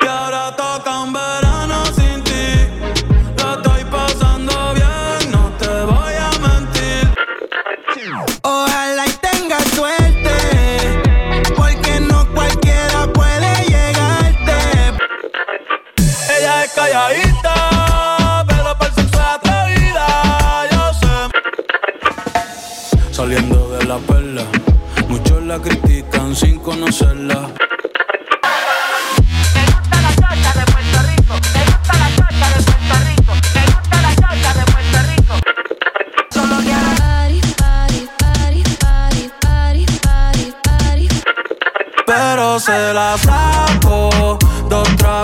Que ahora tocan verano sin ti. lo estoy pasando bien, no te voy a mentir. Ojalá y tengas suerte, porque no cualquiera puede llegarte. Ella es calladita, pero parece ser atrevida, yo sé. Saliendo de la perla, muchos la critican sin conocerla. pero se la saco de otra